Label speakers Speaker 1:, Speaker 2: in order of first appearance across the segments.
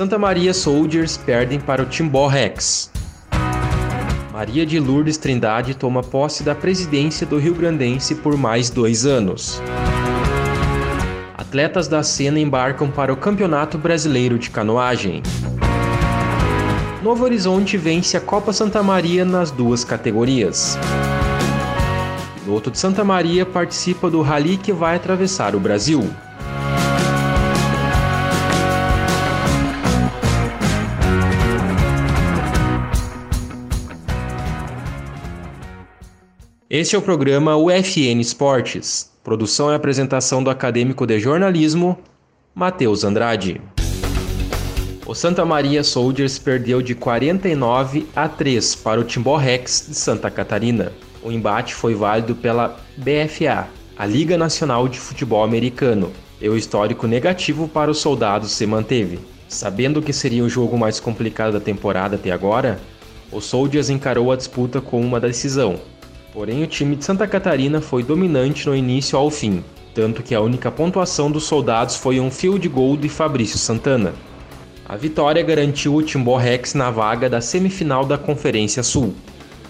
Speaker 1: Santa Maria Soldiers perdem para o Timbó Rex. Maria de Lourdes Trindade toma posse da presidência do Rio Grandense por mais dois anos. Atletas da cena embarcam para o Campeonato Brasileiro de Canoagem. Novo Horizonte vence a Copa Santa Maria nas duas categorias. Piloto de Santa Maria participa do rally que vai atravessar o Brasil. Este é o programa UFN Esportes. Produção e apresentação do acadêmico de jornalismo, Matheus Andrade. O Santa Maria Soldiers perdeu de 49 a 3 para o Timbó Rex de Santa Catarina. O embate foi válido pela BFA, a Liga Nacional de Futebol Americano, e o histórico negativo para os soldados se manteve. Sabendo que seria o jogo mais complicado da temporada até agora, o Soldiers encarou a disputa com uma decisão. Porém, o time de Santa Catarina foi dominante no início ao fim, tanto que a única pontuação dos soldados foi um field goal de Fabrício Santana. A vitória garantiu o Timbó Rex na vaga da semifinal da Conferência Sul.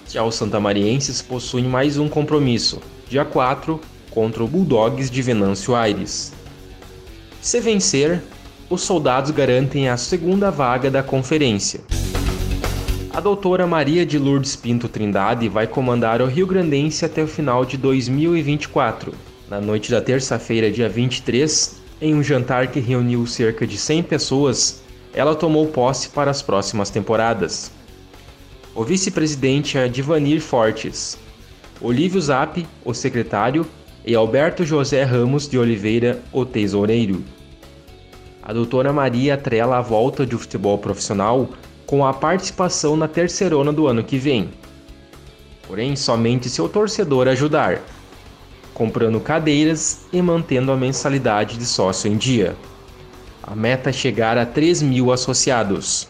Speaker 1: Já os santamarienses possuem mais um compromisso, dia 4, contra o Bulldogs de Venâncio Aires. Se vencer, os soldados garantem a segunda vaga da conferência. A doutora Maria de Lourdes Pinto Trindade vai comandar o Rio Grandense até o final de 2024. Na noite da terça-feira, dia 23, em um jantar que reuniu cerca de 100 pessoas, ela tomou posse para as próximas temporadas. O vice-presidente é Divanir Fortes, Olívio Zap, o secretário, e Alberto José Ramos de Oliveira, o tesoureiro. A doutora Maria atrela a volta de futebol profissional com a participação na terceirona do ano que vem. Porém, somente se o torcedor ajudar, comprando cadeiras e mantendo a mensalidade de sócio em dia. A meta é chegar a 3 mil associados.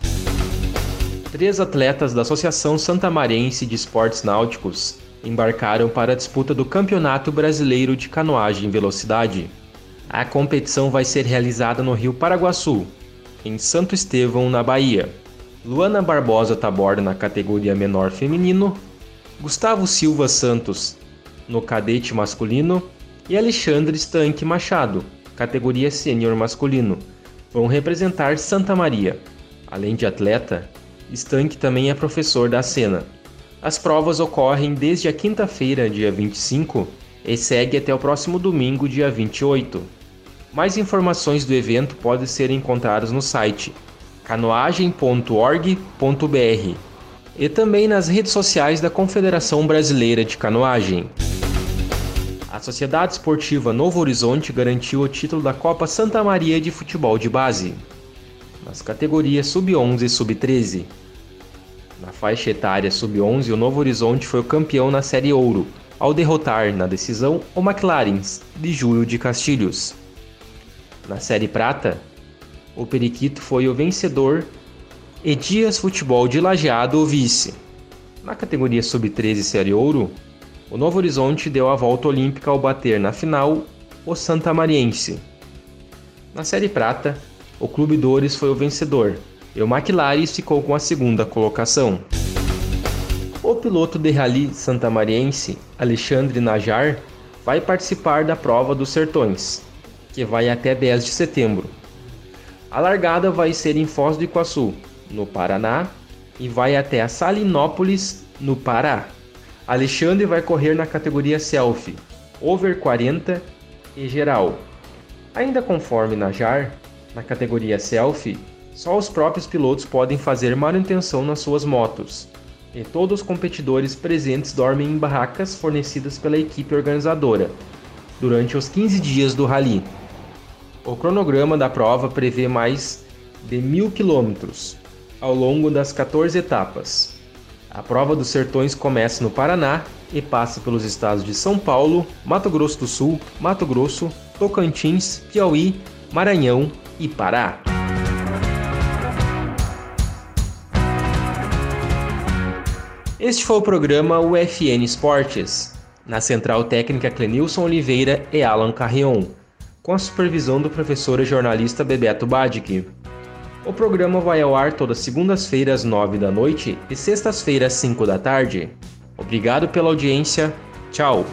Speaker 1: Três atletas da Associação Santamarense de Esportes Náuticos embarcaram para a disputa do Campeonato Brasileiro de Canoagem em Velocidade. A competição vai ser realizada no Rio Paraguaçu, em Santo Estevão, na Bahia. Luana Barbosa Taborda na categoria menor feminino, Gustavo Silva Santos no cadete masculino e Alexandre Stanque Machado, categoria sênior masculino, vão representar Santa Maria. Além de atleta, Stank também é professor da cena. As provas ocorrem desde a quinta-feira, dia 25, e segue até o próximo domingo, dia 28. Mais informações do evento podem ser encontradas no site canoagem.org.br e também nas redes sociais da Confederação Brasileira de Canoagem. A Sociedade Esportiva Novo Horizonte garantiu o título da Copa Santa Maria de Futebol de Base, nas categorias Sub-11 e Sub-13. Na faixa etária Sub-11, o Novo Horizonte foi o campeão na Série Ouro, ao derrotar, na decisão, o McLarens, de Júlio de Castilhos. Na Série Prata, o Periquito foi o vencedor e Dias Futebol de Lajeado o vice. Na categoria Sub-13 Série Ouro, o Novo Horizonte deu a volta olímpica ao bater na final o Santa Mariense. Na Série Prata, o Clube Dores foi o vencedor e o McLaren ficou com a segunda colocação. O piloto de rally santamariense, Alexandre Najar, vai participar da prova dos Sertões, que vai até 10 de setembro. A largada vai ser em Foz do Iguaçu, no Paraná, e vai até a Salinópolis, no Pará. Alexandre vai correr na categoria Selfie, over 40 e geral. Ainda conforme na JAR, na categoria Selfie, só os próprios pilotos podem fazer manutenção nas suas motos, e todos os competidores presentes dormem em barracas fornecidas pela equipe organizadora. durante os 15 dias do rally. O cronograma da prova prevê mais de mil quilômetros ao longo das 14 etapas. A prova dos sertões começa no Paraná e passa pelos estados de São Paulo, Mato Grosso do Sul, Mato Grosso, Tocantins, Piauí, Maranhão e Pará. Este foi o programa UFN Esportes, na central técnica Clenilson Oliveira e Alan Carrion, com a supervisão do professor e jornalista Bebeto Badic. O programa vai ao ar todas segundas-feiras, 9 da noite e sextas-feiras, 5 da tarde. Obrigado pela audiência. Tchau.